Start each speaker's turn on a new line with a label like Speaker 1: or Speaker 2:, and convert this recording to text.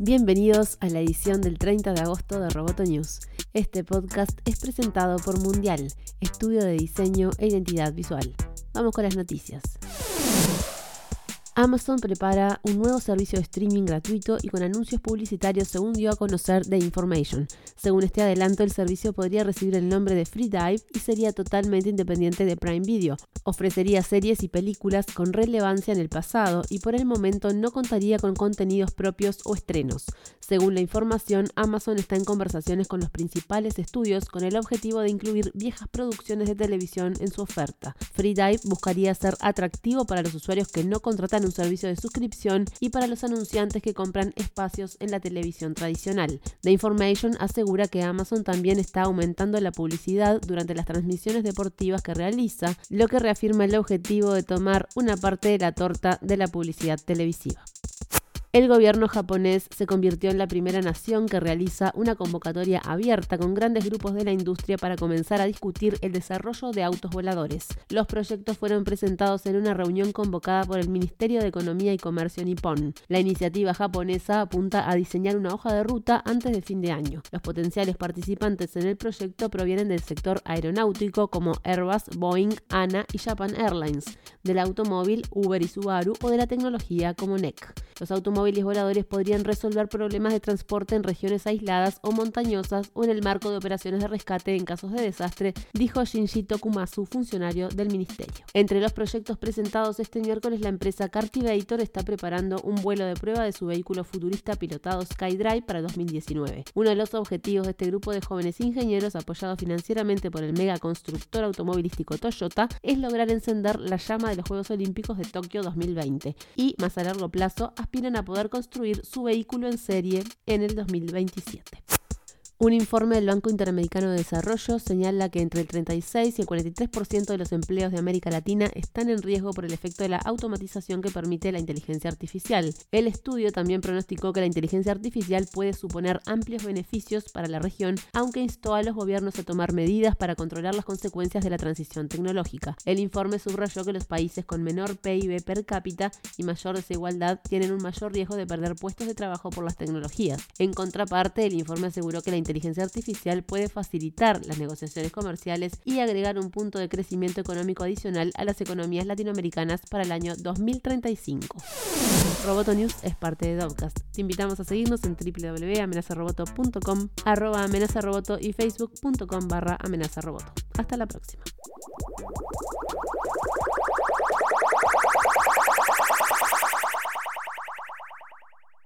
Speaker 1: Bienvenidos a la edición del 30 de agosto de Roboto News. Este podcast es presentado por Mundial, estudio de diseño e identidad visual. Vamos con las noticias. Amazon prepara un nuevo servicio de streaming gratuito y con anuncios publicitarios según dio a conocer The Information. Según este adelanto, el servicio podría recibir el nombre de Free Dive y sería totalmente independiente de Prime Video. Ofrecería series y películas con relevancia en el pasado y por el momento no contaría con contenidos propios o estrenos. Según la información, Amazon está en conversaciones con los principales estudios con el objetivo de incluir viejas producciones de televisión en su oferta. Free Dive buscaría ser atractivo para los usuarios que no contratan un servicio de suscripción y para los anunciantes que compran espacios en la televisión tradicional. The Information asegura que Amazon también está aumentando la publicidad durante las transmisiones deportivas que realiza, lo que reafirma el objetivo de tomar una parte de la torta de la publicidad televisiva. El gobierno japonés se convirtió en la primera nación que realiza una convocatoria abierta con grandes grupos de la industria para comenzar a discutir el desarrollo de autos voladores. Los proyectos fueron presentados en una reunión convocada por el Ministerio de Economía y Comercio nipón. La iniciativa japonesa apunta a diseñar una hoja de ruta antes de fin de año. Los potenciales participantes en el proyecto provienen del sector aeronáutico como Airbus, Boeing, ANA y Japan Airlines, del automóvil Uber y Subaru o de la tecnología como NEC. Los voladores podrían resolver problemas de transporte en regiones aisladas o montañosas o en el marco de operaciones de rescate en casos de desastre, dijo Shinji Tokumasu, funcionario del ministerio. Entre los proyectos presentados este miércoles, la empresa Cartivator está preparando un vuelo de prueba de su vehículo futurista pilotado SkyDrive para 2019. Uno de los objetivos de este grupo de jóvenes ingenieros, apoyado financieramente por el mega constructor automovilístico Toyota, es lograr encender la llama de los Juegos Olímpicos de Tokio 2020 y, más a largo plazo, aspiran a poder construir su vehículo en serie en el 2027. Un informe del Banco Interamericano de Desarrollo señala que entre el 36 y el 43% de los empleos de América Latina están en riesgo por el efecto de la automatización que permite la inteligencia artificial. El estudio también pronosticó que la inteligencia artificial puede suponer amplios beneficios para la región, aunque instó a los gobiernos a tomar medidas para controlar las consecuencias de la transición tecnológica. El informe subrayó que los países con menor PIB per cápita y mayor desigualdad tienen un mayor riesgo de perder puestos de trabajo por las tecnologías. En contraparte, el informe aseguró que la inteligencia artificial puede facilitar las negociaciones comerciales y agregar un punto de crecimiento económico adicional a las economías latinoamericanas para el año 2035. Roboto News es parte de Dovcast. Te invitamos a seguirnos en www.amenazaroboto.com, arroba amenazaroboto y facebook.com barra amenazaroboto. Hasta la próxima.